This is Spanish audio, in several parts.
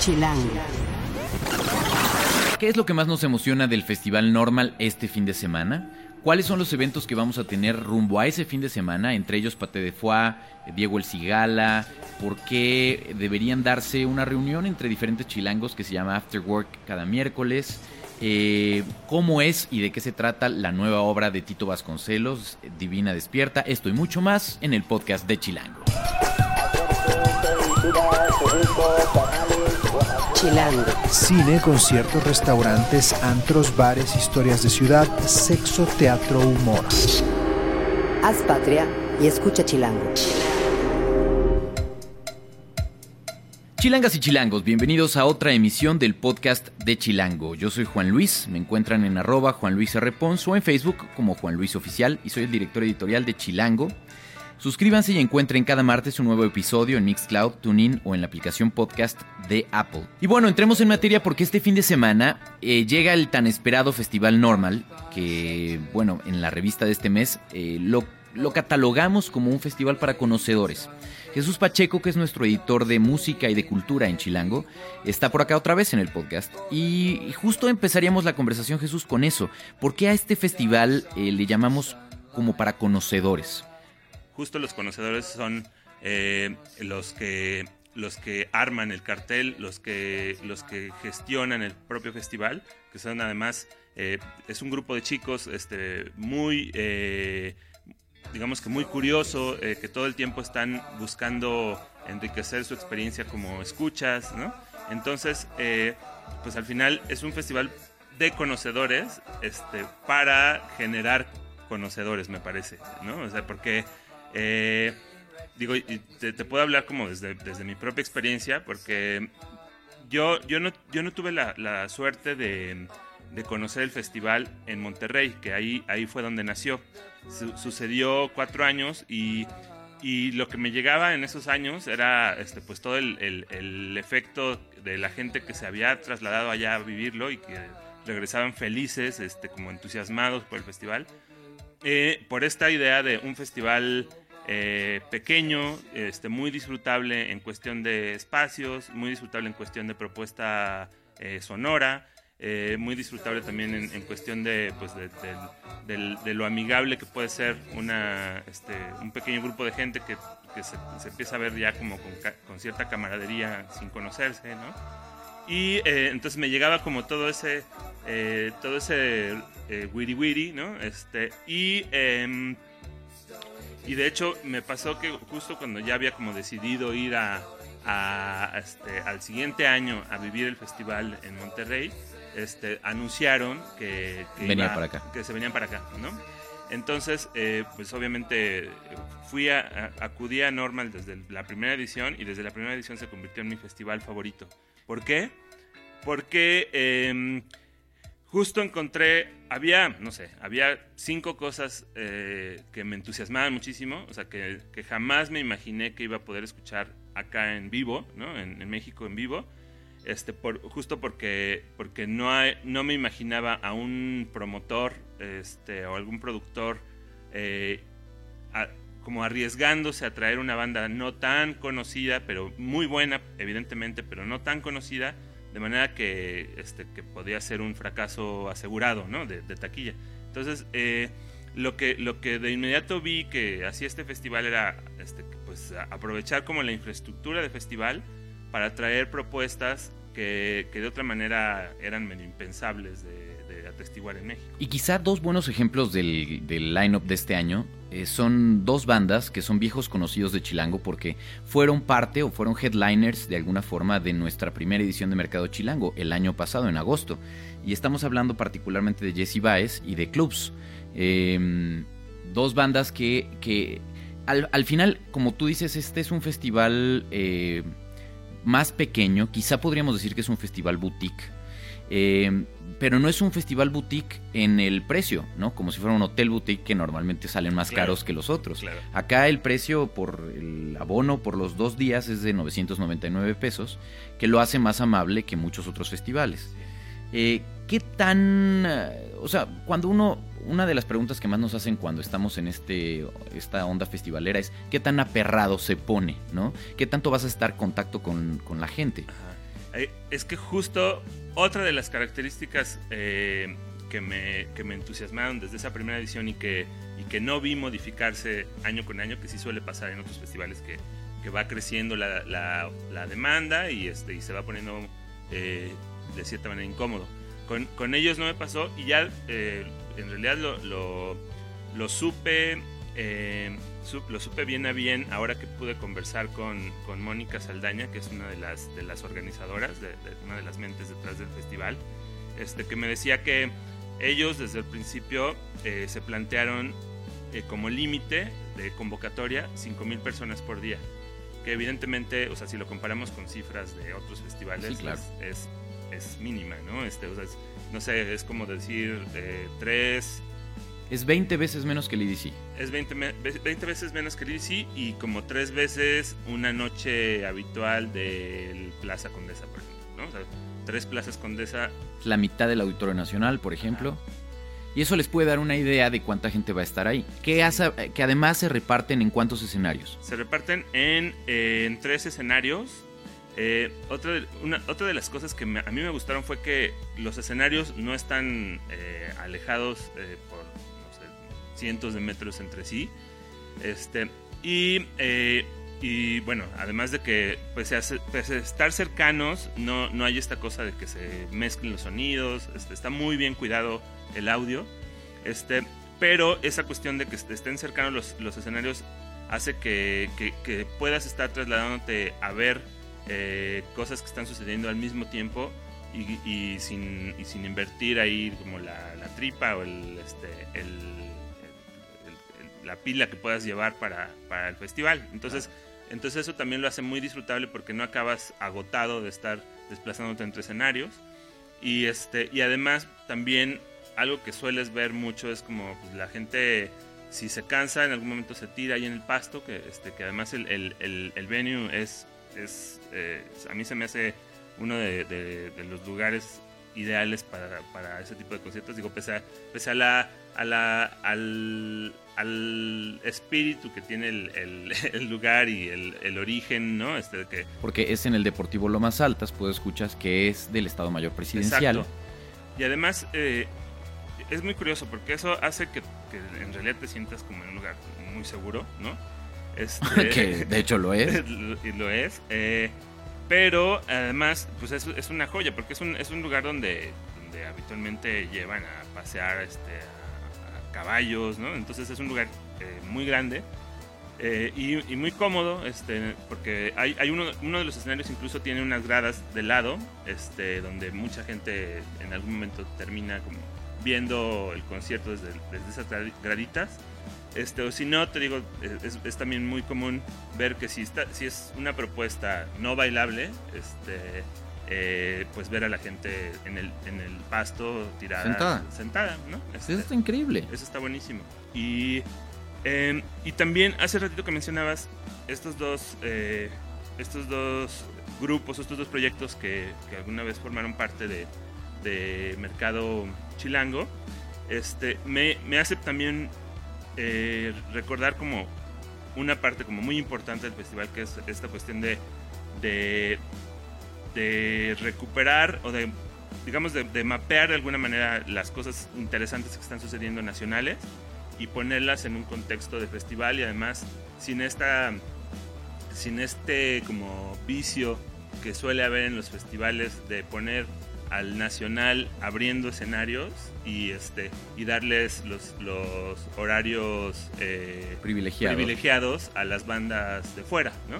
Chilango. ¿Qué es lo que más nos emociona del Festival Normal este fin de semana? ¿Cuáles son los eventos que vamos a tener rumbo a ese fin de semana? Entre ellos Pate de Foix, Diego El Cigala. ¿Por qué deberían darse una reunión entre diferentes chilangos que se llama After Work cada miércoles? Eh, ¿Cómo es y de qué se trata la nueva obra de Tito Vasconcelos, Divina Despierta? Esto y mucho más en el podcast de Chilango. Chilango. Cine, conciertos, restaurantes, antros, bares, historias de ciudad, sexo, teatro, humor. Haz patria y escucha Chilango. Chilangas y chilangos, bienvenidos a otra emisión del podcast de Chilango. Yo soy Juan Luis, me encuentran en arroba Juan Luis R. Pons o en Facebook como Juan Luis Oficial y soy el director editorial de Chilango. Suscríbanse y encuentren cada martes un nuevo episodio en Mixcloud, TuneIn o en la aplicación podcast de Apple. Y bueno, entremos en materia porque este fin de semana eh, llega el tan esperado Festival Normal, que bueno, en la revista de este mes eh, lo, lo catalogamos como un festival para conocedores. Jesús Pacheco, que es nuestro editor de música y de cultura en Chilango, está por acá otra vez en el podcast. Y justo empezaríamos la conversación, Jesús, con eso. ¿Por qué a este festival eh, le llamamos como para conocedores? Justo los conocedores son eh, los que los que arman el cartel, los que los que gestionan el propio festival, que son además eh, es un grupo de chicos este muy eh, digamos que muy curioso, que todo el tiempo están buscando enriquecer su experiencia como escuchas, ¿no? Entonces, pues al final es un festival de conocedores, este, para generar conocedores, me parece, ¿no? O sea, porque eh, digo, te, te, puedo hablar como desde, desde, mi propia experiencia, porque yo, yo, no, yo no tuve la, la suerte de, de, conocer el festival en Monterrey, que ahí, ahí fue donde nació. sucedió cuatro años y, y, lo que me llegaba en esos años era este, pues todo el, el, el efecto de la gente que se había trasladado allá a vivirlo y que regresaban felices, este, como entusiasmados por el festival. Eh, por esta idea de un festival eh, pequeño, este, muy disfrutable en cuestión de espacios, muy disfrutable en cuestión de propuesta eh, sonora, eh, muy disfrutable también en, cuestión de, pues de, de, lo amigable que puede ser una, este, un pequeño grupo de gente que, que se, se, empieza a ver ya como con, con cierta camaradería sin conocerse, ¿no? Y entonces me llegaba como todo ese, todo ese eh, wiri wiri, ¿no? Este, y, eh, y de hecho me pasó que justo cuando ya había como decidido ir a, a este, al siguiente año a vivir el festival en Monterrey, este, anunciaron que, que, para acá. que se venían para acá, ¿no? Entonces, eh, pues obviamente fui a, a, acudí a Normal desde la primera edición y desde la primera edición se convirtió en mi festival favorito. ¿Por qué? Porque eh, justo encontré, había, no sé, había cinco cosas eh, que me entusiasmaban muchísimo, o sea, que, que, jamás me imaginé que iba a poder escuchar acá en vivo, ¿no? En, México en vivo, este, por, justo porque, porque no, no me imaginaba a un promotor este, o algún productor eh, como arriesgándose a traer una banda no tan conocida, pero muy buena, evidentemente, pero no tan conocida, de manera que, este, que podía ser un fracaso asegurado ¿no? de, taquilla. Entonces, eh, lo, que, lo que de inmediato vi que hacía este festival era este, pues, aprovechar como la infraestructura de festival para traer propuestas que, que de otra manera eran medio impensables de, atestiguar en México. Y quizá dos buenos ejemplos del, del line-up de este año eh, son dos bandas que son viejos conocidos de Chilango porque fueron parte o fueron headliners de alguna forma de nuestra primera edición de Mercado Chilango el año pasado, en agosto. Y estamos hablando particularmente de Jesse Baez y de Clubs. Eh, dos bandas que, al, final, como tú dices, este es un festival eh, más pequeño, quizá podríamos decir que es un festival boutique. Eh, pero no es un festival boutique en el precio, ¿no? Como si fuera un hotel boutique que normalmente salen más Claro, caros que los otros. claro. Acá el precio por el abono por los dos días es de 999 pesos, que lo hace más amable que muchos otros festivales. Eh, ¿Qué tan... eh, O sea, cuando uno... Una de las preguntas que más nos hacen cuando estamos en este, esta onda festivalera es ¿qué tan aperrado se pone? ¿no? ¿Qué tanto vas a estar en contacto con, con la gente? Ajá. Eh, es que justo otra de las características eh, que, me, que me entusiasmaron desde esa primera edición y que, y que no vi modificarse año con año, que sí suele pasar en otros festivales, que, que va creciendo la, la, demanda y, este, y se va poniendo eh, de cierta manera incómodo. Con, con, ellos no me pasó y ya en realidad lo, lo, supe lo supe bien a bien ahora que pude conversar con, con Mónica Saldaña, que es una de las, de las organizadoras, de, de, una de las mentes detrás del festival, este, que me decía que ellos desde el principio eh, se plantearon eh, como límite de convocatoria 5.000 personas por día, que evidentemente, o sea, si lo comparamos con cifras de otros festivales, Sí, claro. es, es, es mínima, ¿no? Este, o sea, es- no sé, es como decir eh, tres, Es 20 veces menos que el EDC. es 20, me- 20 veces menos que el IDC y como tres veces una noche habitual del Plaza Condesa, por ejemplo. ¿no? O sea, tres plazas Condesa. Es la mitad del Auditorio Nacional, por ejemplo. Y eso les puede dar una idea de cuánta gente va a estar ahí. Que, hace- que además se reparten en cuántos escenarios. Se reparten en, eh, en tres escenarios. Eh, otra, de, una, otra de las cosas que me- a mí me gustaron fue que los escenarios no están eh, alejados cientos de metros entre sí. Este, y, eh, y bueno, además de que pese a estar cercanos, no, no hay esta cosa de que se mezclen los sonidos. Este, está muy bien cuidado el audio. Este, pero esa cuestión de que est- estén cercanos los, los escenarios hace que, que- que puedas estar trasladándote a ver eh, cosas que están sucediendo al mismo tiempo y, y sin, y sin invertir ahí como la, la tripa o el, este, el- la pila que puedas llevar para, para el festival. Entonces, entonces eso también lo hace muy disfrutable porque no acabas agotado de estar desplazándote entre escenarios. Y, este, y además también algo que sueles ver mucho es como pues, la gente si se cansa en algún momento se tira ahí en el pasto que este que además el, el, el, el venue es es eh, a mí se me hace uno de, de- de los lugares ideales para, para ese tipo de conciertos digo pese a, pese a la a la al, al espíritu que tiene el, el- el lugar y el, el origen no este que Porque es en el Deportivo Lomas Altas, pues escuchas que es del Estado Mayor Presidencial. Exacto. Y además eh, es muy curioso porque eso hace que, que en realidad te sientas como en un lugar muy seguro, ¿no? Este, que de hecho lo es. y lo es. eh, pero además, pues es, es una joya porque es un, es un lugar donde, donde habitualmente llevan a pasear este, a caballos, ¿no? Entonces es un lugar eh, muy grande. eh, y, y muy cómodo, este, porque hay, hay uno, uno de los escenarios incluso tiene unas gradas de lado, este, donde mucha gente en algún momento termina como viendo el concierto desde, desde esas gra- graditas. Este, o si no, te digo, es, es también muy común ver que si, está, si es una propuesta no bailable, este, eh, pues ver a la gente en el, en el pasto tirada. Sentada. Sentada, ¿no? Este, Eso está increíble. eso está buenísimo. Y, eh, y también hace ratito que mencionabas estos dos, eh, estos dos grupos, estos dos proyectos que, que alguna vez formaron parte de, de Mercado Chilango, este, me, me hace también eh, recordar como una parte como muy importante del festival, que es esta cuestión de, de, de recuperar o de digamos, de, de mapear de alguna manera las cosas interesantes que están sucediendo nacionales y ponerlas en un contexto de festival y además sin esta sin este como vicio que suele haber en los festivales de poner al nacional abriendo escenarios y este y darles los, los horarios eh, Privilegiado. privilegiados a las bandas de fuera, ¿no?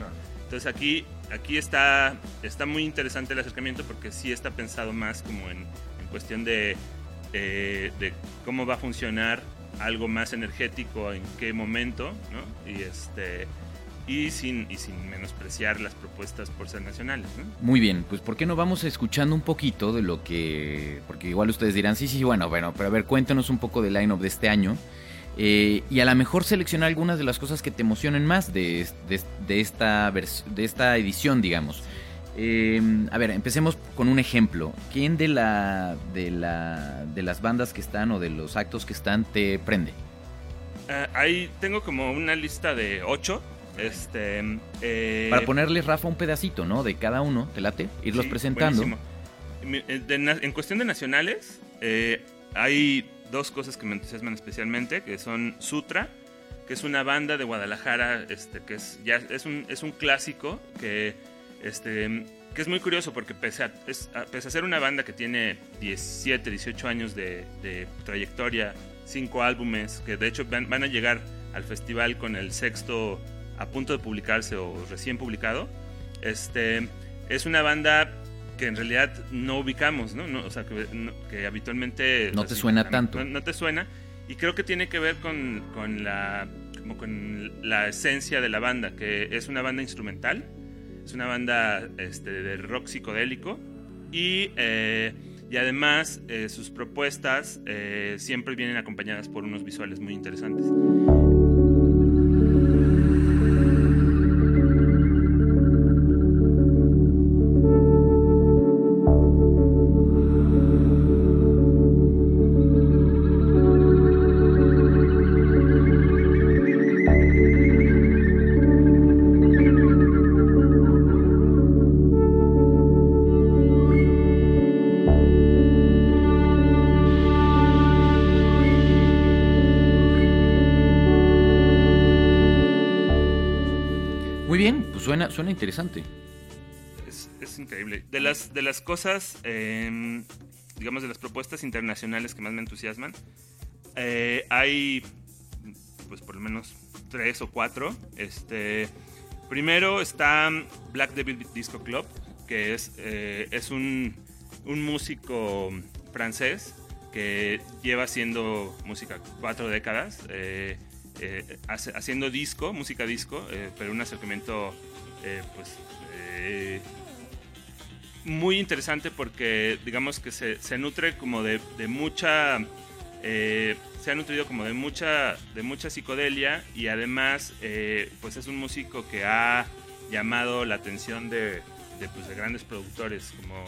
Entonces aquí, aquí está, está muy interesante el acercamiento porque sí está pensado más como en, en cuestión de, eh, de cómo va a funcionar algo más energético en qué momento, ¿no? Y este y sin, y sin menospreciar las propuestas por ser nacionales. Muy bien, pues ¿por qué no vamos escuchando un poquito de lo que... Porque igual ustedes dirán, sí, sí, bueno, bueno, pero a ver, cuéntanos un poco del line-up de este año. Eh, y a lo mejor seleccionar algunas de las cosas que te emocionen más de, de, de esta, de esta edición, digamos. Eh, a ver, empecemos con un ejemplo. ¿Quién de, la, de, la, de las bandas que están o de los actos que están te prende? Ah, ahí tengo como una lista de ocho. Este, eh, Para ponerles, Rafa, un pedacito, ¿no? De cada uno, ¿te late? Irlos sí, presentando. na- en cuestión de nacionales, hay dos cosas que me entusiasman especialmente, que son Sutra, que es una banda de Guadalajara, este, que es ya es un, es un clásico que, este, que es muy curioso porque pese a, es- a- pese a ser una banda que tiene 17, 18 años de, de trayectoria, cinco álbumes, que de hecho van, van a llegar al festival con el sexto a punto de publicarse o recién publicado, este, es una banda que en realidad no ubicamos, ¿no? No, o sea, que, no- que habitualmente... No te así, suena no- tanto. No, no te suena. Y creo que tiene que ver con, con la, como con la esencia de la banda, que es una banda instrumental, es una banda este, de rock psicodélico y, eh, y además eh, sus propuestas eh, siempre vienen acompañadas por unos visuales muy interesantes. Suena, interesante. Es, increíble. De las, de las cosas, eh, digamos, de las propuestas internacionales que más me entusiasman, eh, hay, pues por lo menos tres o cuatro. Este, primero está Black Devil Disco Club, que es, eh, es un, un músico francés que lleva haciendo música cuatro décadas. eh, haciendo disco, música disco, pero un acercamiento eh, pues eh, muy interesante porque digamos que se, se nutre como de, de mucha eh, se ha nutrido como de mucha de mucha psicodelia y además pues es un músico que ha llamado la atención de, de, pues, de grandes productores como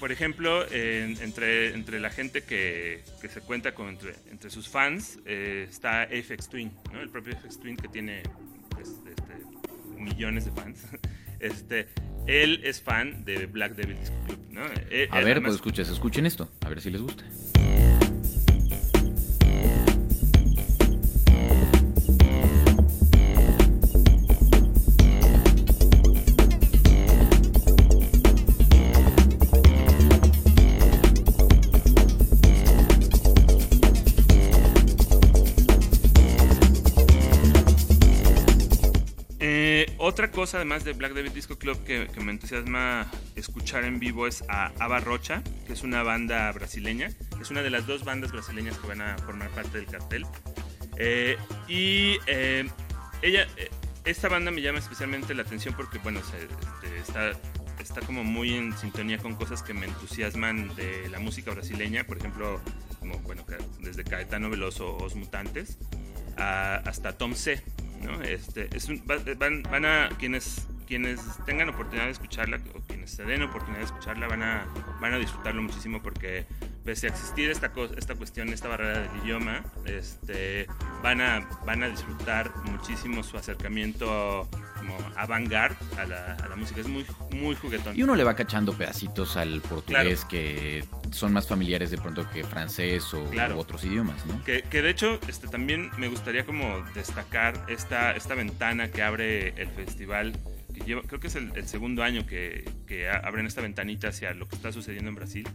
por ejemplo en- entre, entre la gente que, que se cuenta con entre, entre sus fans está FX Twin ¿no? el propio FX Twin que tiene millones de fans este él es fan de Black Devil Disco Club ¿no? Él- A ver, además- pues escuches, escuchen esto, a ver si les gusta. Otra cosa, además de Black David Disco Club, que, me entusiasma escuchar en vivo es a Ava Rocha, que es una banda brasileña. Es una de las dos bandas brasileñas que van a formar parte del cartel. Eh, y eh, ella, eh, esta banda me llama especialmente la atención porque, bueno, se- este, está, está como muy en sintonía con cosas que me entusiasman de la música brasileña. Por ejemplo, como, bueno, desde Caetano Veloso, Os Mutantes, hasta Tom C. ¿no? Este, es un- va- van, van a quienes quienes tengan oportunidad de escucharla o quienes se den oportunidad de escucharla van a van a disfrutarlo muchísimo porque pese a existir esta esta cuestión esta barrera del idioma este van a van a disfrutar muchísimo su acercamiento como avant-garde a la, a la música es muy muy juguetón Y uno le va cachando pedacitos al portugués que son más familiares de pronto que francés o Claro. u otros idiomas, ¿no? Que, que de hecho este, también me gustaría como destacar esta, esta ventana que abre el festival, que lleva, creo que es el, el segundo año que, que abren esta ventanita hacia lo que está sucediendo en Brasil.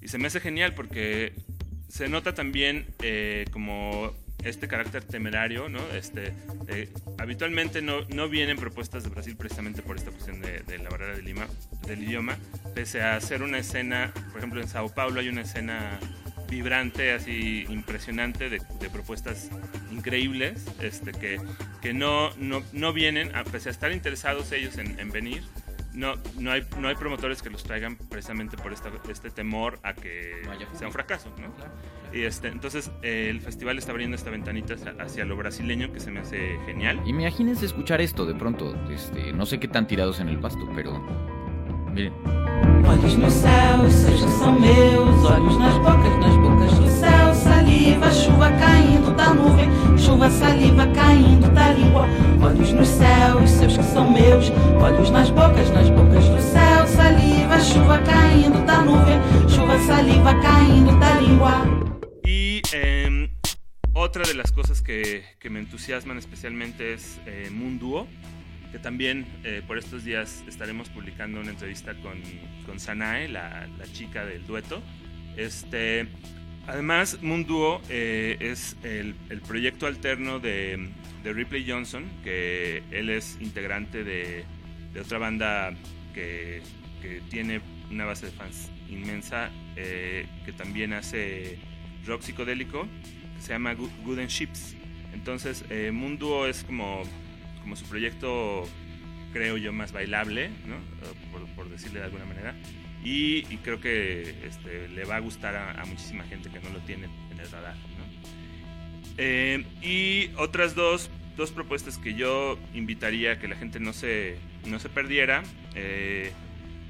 Y se me hace genial porque se nota también eh, como este carácter temerario, ¿no? Este, eh, habitualmente no, no vienen propuestas de Brasil precisamente por esta cuestión de, de la barrera del, Lima- del idioma, pese a hacer una escena, por ejemplo en Sao Paulo hay una escena vibrante, así impresionante de, de propuestas increíbles este, que, que no, no, no vienen, a estar interesados ellos en, en venir, no, no, hay, no hay promotores que los traigan precisamente por esta, este temor a que No sea un fracaso. ¿no? Y este, entonces eh, el festival está abriendo esta ventanita hacia, hacia lo brasileño que se me hace genial. Imagínense escuchar esto de pronto, este, no sé qué tan tirados en el pasto, pero miren. Olhos no céu, sejam são meus, olhos nas bocas, nas bocas do céu, saliva. chuva caindo da. Y eh, otra de las cosas que, que me entusiasman especialmente es eh, que también eh, por estos días estaremos publicando una entrevista con, con Sanae, la, la chica del dueto. Este, además, Munduo eh, es el, el, proyecto alterno de, de, Ripley Johnson, que él es integrante de, de otra banda que, que, tiene una base de fans inmensa, eh, que también hace rock psicodélico, que se llama Good and Ships. Entonces, eh, Munduo es como, como su proyecto, creo yo, más bailable, ¿no? por, por decirle de alguna manera. Y, y, creo que este, le va a gustar a, a, muchísima gente que no lo tiene en el radar. ¿no? Eh, y otras dos, dos, propuestas que yo invitaría a que la gente no se, no se perdiera. Eh,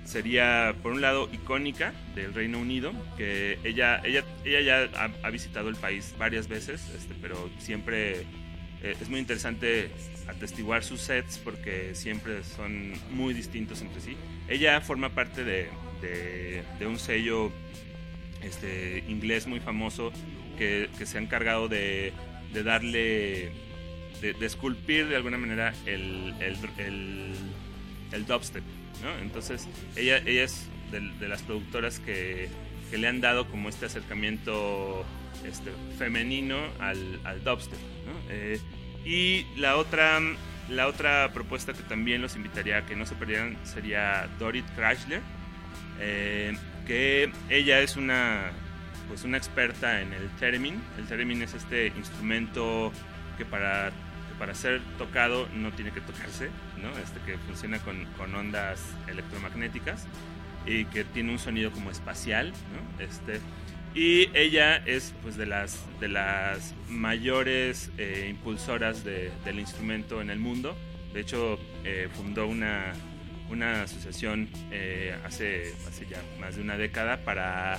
sería, por un lado, Icónica del Reino Unido, que ella, ella, ella ya ha, ha visitado el país varias veces, este, pero siempre eh, es muy interesante atestiguar sus sets porque siempre son muy distintos entre sí. Ella forma parte de, de, un sello este, inglés muy famoso que, se ha encargado de, darle, de, esculpir de alguna manera el, el, el, dubstep. Entonces, ella, ella es de, las productoras que, que, le han dado como este acercamiento este, femenino al, dubstep. Eh, y la otra, la otra propuesta que también los invitaría a que no se perdieran sería Dorit Chrysler, eh, que ella es una, pues una experta en el theremin. El theremin es este instrumento que para, que para ser tocado no tiene que tocarse, ¿no? este, que funciona con, con ondas electromagnéticas y que tiene un sonido como espacial. ¿no? Este, y ella es pues de las de las mayores eh, impulsoras de, del instrumento en el mundo de hecho eh, fundó una, una asociación eh, hace, hace ya más de una década para,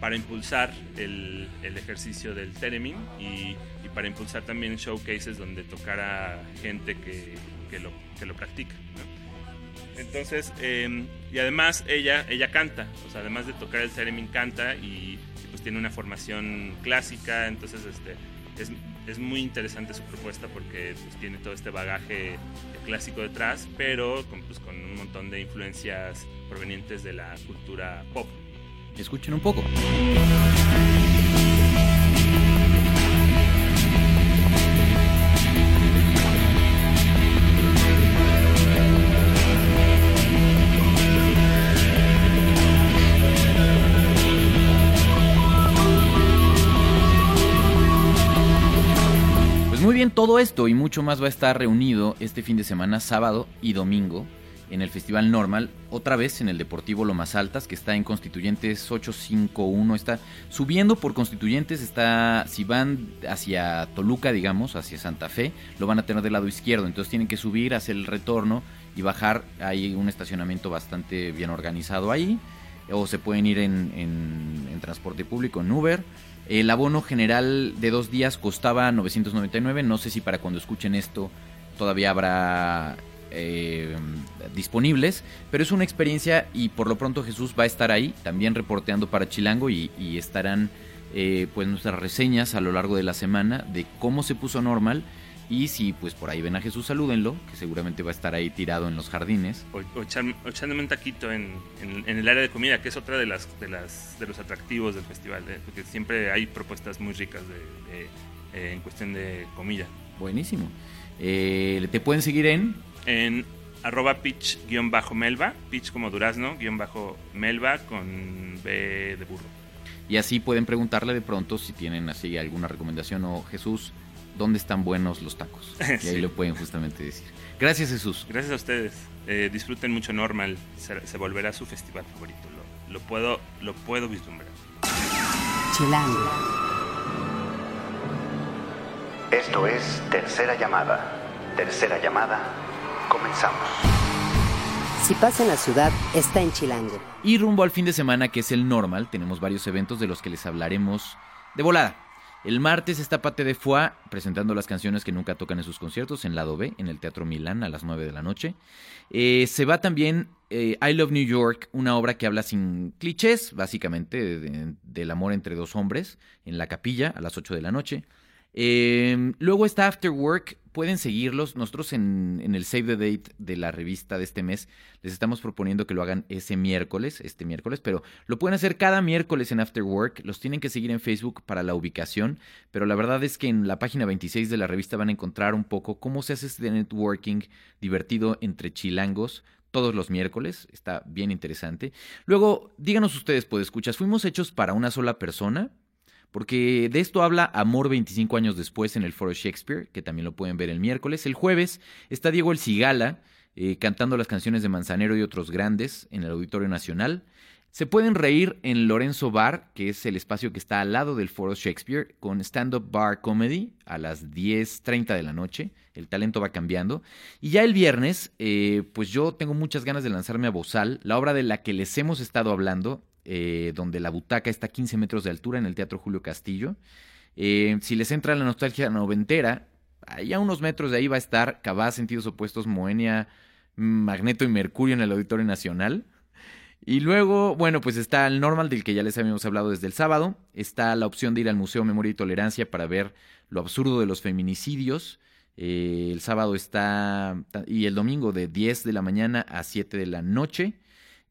para impulsar el, el ejercicio del theremin y, para impulsar también showcases donde tocara gente que, que, lo, que lo practica entonces y además ella ella canta o sea además de tocar el theremin canta y pues tiene una formación clásica, entonces este, es, es, muy interesante su propuesta porque pues, tiene todo este bagaje clásico detrás, pero pues, con un montón de influencias provenientes de la cultura pop. Escuchen un poco. Esto y mucho más va a estar reunido este fin de semana, sábado y domingo, en el Festival Normal, otra vez en el Deportivo Lomas Altas, que está en Constituyentes 851, está subiendo por Constituyentes, está, si van hacia Toluca, digamos, hacia Santa Fe, lo van a tener del lado izquierdo, entonces tienen que subir, hacer el retorno y bajar, hay un estacionamiento bastante bien organizado ahí, o se pueden ir en, en, en transporte público, en Uber, el abono general de dos días costaba 999. No sé si para cuando escuchen esto todavía habrá eh, disponibles. Pero es una experiencia y por lo pronto Jesús va a estar ahí también reporteando para Chilango y, y estarán eh, pues nuestras reseñas a lo largo de la semana de cómo se puso normal. Y si pues por ahí ven a Jesús, salúdenlo, que seguramente va a estar ahí tirado en los jardines. O, o, o echándome un taquito en, en, en, el área de comida, que es otra de las de, las, de los atractivos del festival, ¿eh? porque siempre hay propuestas muy ricas de, de, eh, en cuestión de comida. Buenísimo. Eh, ¿Te pueden seguir en? En arroba pitch-melva, pitch como durazno, guion bajo melva con B de burro. Y así pueden preguntarle de pronto si tienen así alguna recomendación o Jesús, dónde están buenos los tacos. Y ahí lo pueden justamente decir. Gracias, Jesús. Gracias a ustedes. Eh, disfruten mucho Normal. Se, se, volverá su festival favorito. Lo, lo, puedo, lo puedo vislumbrar. Chilango. Esto es Tercera Llamada. Tercera Llamada. Comenzamos. Si pasa en la ciudad, está en Chilango. Y rumbo al fin de semana, que es el normal, tenemos varios eventos de los que les hablaremos de volada. El martes está Pate de Foix presentando las canciones que nunca tocan en sus conciertos en lado B, en el Teatro Milán a las 9 de la noche. Eh, se va también eh, I Love New York, una obra que habla sin clichés, básicamente, de- del amor entre dos hombres, en la capilla a las 8 de la noche. Eh, luego está After Work, pueden seguirlos. Nosotros en, el Save the Date de la revista de este mes les estamos proponiendo que lo hagan ese miércoles, este miércoles, pero lo pueden hacer cada miércoles en After Work. Los tienen que seguir en Facebook para la ubicación, pero la verdad es que en la página 26 de la revista van a encontrar un poco cómo se hace este networking divertido entre chilangos todos los miércoles, está bien interesante. Luego, díganos ustedes, pues escuchas, ¿fuimos hechos para una sola persona? Porque de esto habla Amor 25 años después en el Foro Shakespeare, que también lo pueden ver el miércoles. El jueves está Diego El Cigala eh, cantando las canciones de Manzanero y otros grandes en el Auditorio Nacional. Se pueden reír en Lorenzo Bar, que es el espacio que está al lado del Foro Shakespeare, con Stand Up Bar Comedy a las 10.30 de la noche. El talento va cambiando. Y ya el viernes, eh, pues yo tengo muchas ganas de lanzarme a Bozal, la obra de la que les hemos estado hablando, eh, donde la butaca está a 15 metros de altura en el Teatro Julio Castillo. Eh, si les entra la nostalgia noventera, ahí a unos metros de ahí va a estar Cabá, Sentidos Opuestos, Moenia, Magneto y Mercurio en el Auditorio Nacional. Y luego, bueno, pues está el normal del que ya les habíamos hablado desde el sábado. Está la opción de ir al Museo Memoria y Tolerancia para ver lo absurdo de los feminicidios. Eh, el sábado está y el domingo de 10 de la mañana a 7 de la noche.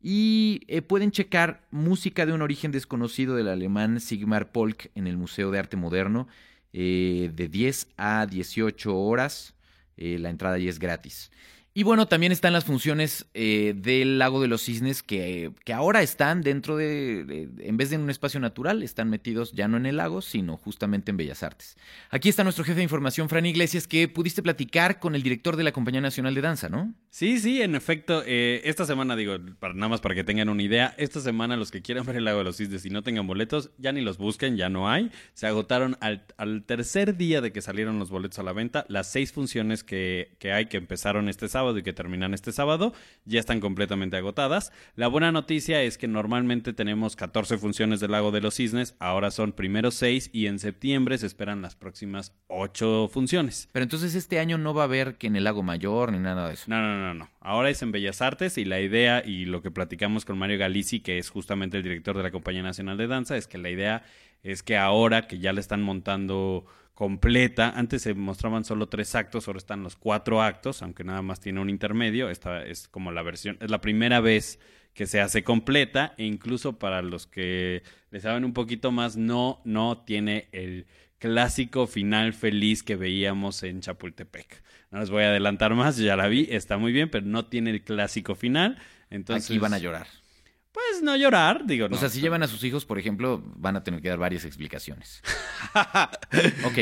Y eh, pueden checar música de un origen desconocido del alemán Sigmar Polk en el Museo de Arte Moderno eh, de 10 a 18 horas. Eh, la entrada ya es gratis. Y bueno, también están las funciones eh, del Lago de los Cisnes que, que ahora están dentro de, en vez de en un espacio natural, están metidos ya no en el lago, sino justamente en Bellas Artes. Aquí está nuestro jefe de información, Fran Iglesias, que pudiste platicar con el director de la Compañía Nacional de Danza, ¿no? Sí, sí, en efecto. eh, esta semana, digo, para, nada más para que tengan una idea, esta semana los que quieran ver el Lago de los Cisnes y no tengan boletos, ya ni los busquen, ya no hay. Se agotaron al, al tercer día de que salieron los boletos a la venta. Las seis funciones que, que hay que empezaron este sábado y que terminan este sábado ya están completamente agotadas. La buena noticia es que normalmente tenemos 14 funciones del Lago de los Cisnes, ahora son primero 6 y en septiembre se esperan las próximas 8 funciones. Pero entonces este año no va a haber que en el Lago Mayor ni nada de eso. No, no, no, no. Ahora es en Bellas Artes y la idea y lo que platicamos con Mario Galici, que es justamente el director de la Compañía Nacional de Danza, es que la idea es que ahora que ya la están montando completa, antes se mostraban solo tres actos, ahora están los cuatro actos, aunque nada más tiene un intermedio, esta es como la versión, es la primera vez que se hace completa e incluso para los que le saben un poquito más, no, no tiene el clásico final feliz que veíamos en Chapultepec. No les voy a adelantar más, ya la vi, está muy bien, pero no tiene el clásico final. Entonces, Aquí van a llorar. Pues no llorar, digo, no. O sea, si llevan a sus hijos, por ejemplo, van a tener que dar varias explicaciones. ok,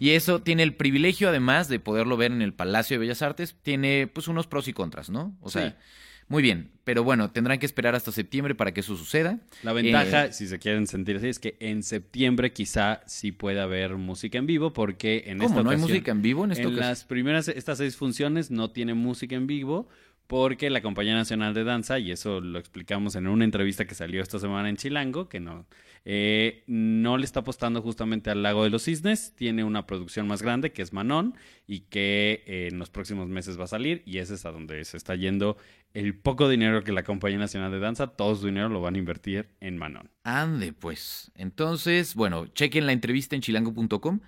y eso tiene el privilegio, además de poderlo ver en el Palacio de Bellas Artes, tiene pues unos pros y contras, ¿no? O sea, Sí. muy bien, pero bueno, tendrán que esperar hasta septiembre para que eso suceda. La ventaja, Eh, si se quieren sentir así, es que en septiembre quizá sí pueda haber música en vivo, porque en ¿Cómo? esta ¿No hay música en vivo en esta En ocasión? las primeras, estas seis funciones no tiene música en vivo, porque la Compañía Nacional de Danza, y eso lo explicamos en una entrevista que salió esta semana en Chilango, que no, eh, no le está apostando justamente al Lago de los Cisnes, tiene una producción más grande que es Manon, y que eh, en los próximos meses va a salir, y ese es a donde se está yendo el poco dinero que la Compañía Nacional de Danza, todo su dinero lo van a invertir en Manon. Ande, pues. Entonces, bueno, chequen la entrevista en chilango.com.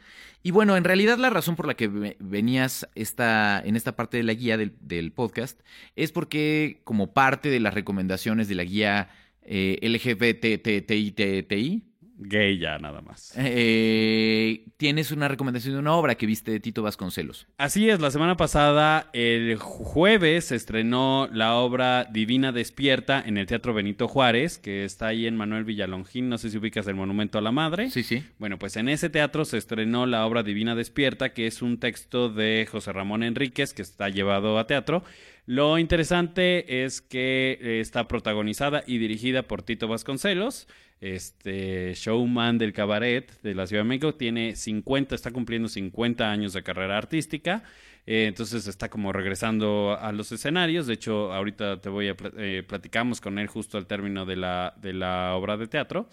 Y bueno, en realidad la razón por la que ve- venías esta, en esta parte de la guía del, podcast es porque como parte de las recomendaciones de la guía eh, LGBTTITI, Gay ya nada más. eh, tienes una recomendación de una obra que viste de Tito Vasconcelos. Así es, la semana pasada, el jueves, se estrenó la obra Divina Despierta en el Teatro Benito Juárez, que está ahí en Manuel Villalongín, no sé si ubicas el Monumento a la Madre. Sí, sí. Bueno, pues en ese teatro se estrenó la obra Divina Despierta, que es un texto de José Ramón Enríquez que está llevado a teatro. Lo interesante es que eh, está protagonizada y dirigida por Tito Vasconcelos, este showman del cabaret de la Ciudad de México. Tiene 50, está cumpliendo 50 años de carrera artística. Eh, entonces está como regresando a los escenarios. De hecho, ahorita te voy a pla- eh, platicamos con él justo al término de la, de la obra de teatro.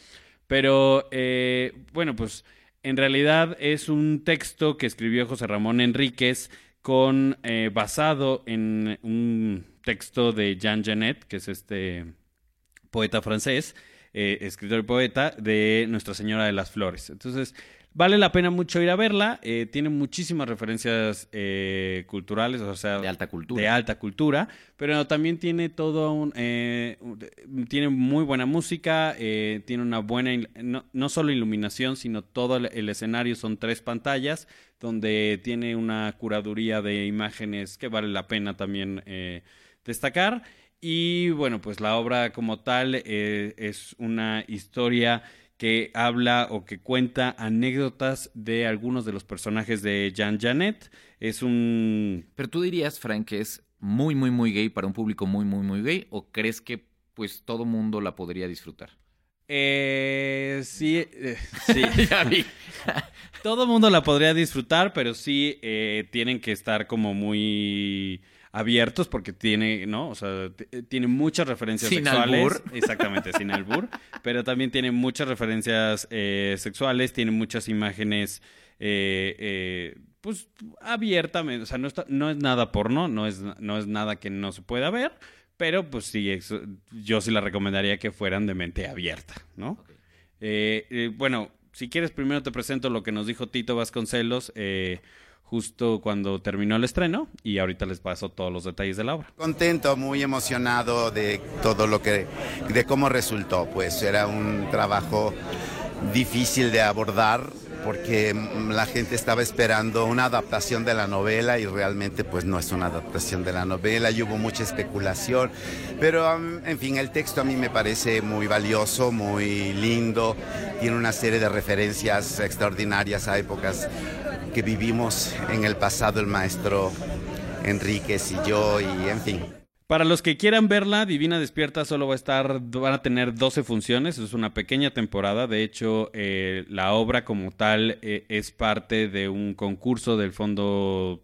Pero eh, bueno, pues En realidad es un texto que escribió José Ramón Enríquez con eh, basado en un texto de Jean Genet, que es este poeta francés, eh, escritor y poeta de Nuestra Señora de las Flores. Entonces, vale la pena mucho ir a verla. eh, tiene muchísimas referencias eh, culturales, o sea, De alta cultura. de alta cultura, pero también tiene todo un, eh, un- tiene muy buena música, eh, tiene una buena, no, no solo iluminación, sino todo el, el escenario son tres pantallas, donde tiene una curaduría de imágenes que vale la pena también eh, destacar. Y bueno, pues la obra como tal eh, es una historia que habla o que cuenta anécdotas de algunos de los personajes de Jean Janet. Es un Pero tú dirías, Frank, que es muy, muy, muy gay para un público muy, muy, muy gay, o crees que pues todo mundo la podría disfrutar? Eh, sí, eh, sí. ya vi. Todo mundo la podría disfrutar, pero sí eh, tienen que estar como muy abiertos porque tiene, ¿no? O sea, t- tiene muchas referencias Sin sexuales. albur. Exactamente, sin albur. Pero también tiene muchas referencias eh, sexuales, tiene muchas imágenes, eh, eh, pues, abiertamente. O sea, no, está, no es nada porno, no es, no es nada que no se pueda ver. Pero, pues sí, eso- yo sí la recomendaría que fueran de mente abierta, ¿no? Eh, eh, bueno, si quieres, primero te presento lo que nos dijo Tito Vasconcelos eh, justo cuando terminó el estreno y ahorita les paso todos los detalles de la obra. Contento, muy emocionado de todo lo que, de cómo resultó. Pues era un trabajo difícil de abordar porque la gente estaba esperando una adaptación de la novela y realmente pues no es una adaptación de la novela y hubo mucha especulación. Pero mm, en fin, el texto a mí me parece muy valioso, muy lindo, tiene una serie de referencias extraordinarias a épocas que vivimos en el pasado el maestro Enríquez y yo y en fin. Para los que quieran verla, Divina Despierta solo va a estar, van a tener 12 funciones, es una pequeña temporada, de hecho eh, la obra como tal eh, es parte de un concurso del Fondo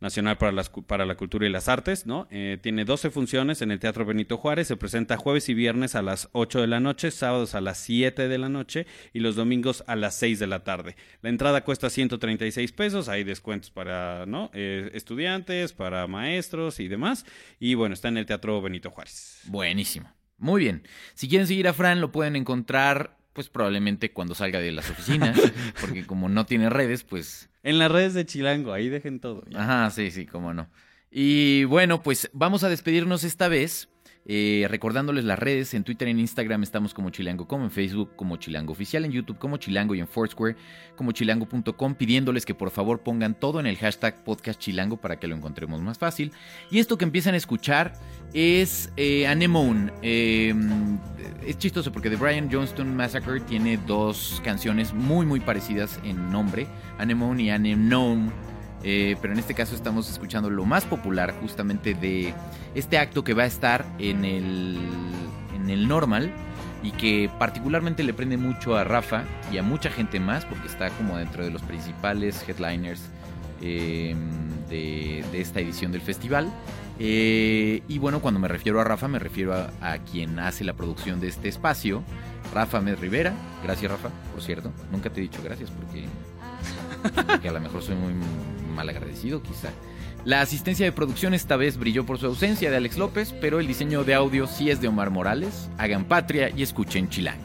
Nacional para, las, para la Cultura y las Artes, ¿no? Eh, tiene 12 funciones en el Teatro Benito Juárez, se presenta jueves y viernes a las 8 de la noche, sábados a las 7 de la noche y los domingos a las 6 de la tarde. La entrada cuesta 136 pesos, hay descuentos para ¿no? Eh, estudiantes, para maestros y demás. Y bueno, está en el Teatro Benito Juárez. Buenísimo. Muy bien. Si quieren seguir a Fran, lo pueden encontrar, pues probablemente cuando salga de las oficinas, porque como no tiene redes, pues En las redes de Chilango, ahí dejen todo. ya. Ajá, sí, sí, cómo no. Y bueno, pues vamos a despedirnos esta vez. Eh, recordándoles las redes, en Twitter en Instagram estamos como Chilango, como en Facebook como Chilango Oficial, en YouTube como Chilango y en Foursquare como chilango.com, pidiéndoles que por favor pongan todo en el hashtag podcast Chilango para que lo encontremos más fácil. Y esto que empiezan a escuchar es eh, Anemone. Eh, es chistoso porque The Brian Johnston Massacre tiene dos canciones muy muy parecidas en nombre, Anemone y Anemone. Eh, pero en este caso estamos escuchando lo más popular justamente de este acto que va a estar en el, en el normal y que particularmente le prende mucho a Rafa y a mucha gente más porque está como dentro de los principales headliners eh, de, de esta edición del festival. Eh, y bueno, cuando me refiero a Rafa, me refiero a, quien hace la producción de este espacio, Rafa Med Rivera. Gracias, Rafa, por cierto. Nunca te he dicho gracias porque, porque a lo mejor soy muy mal agradecido, quizá. La asistencia de producción esta vez brilló por su ausencia de Alex López, pero el diseño de audio sí es de Omar Morales. Hagan patria y escuchen Chilango.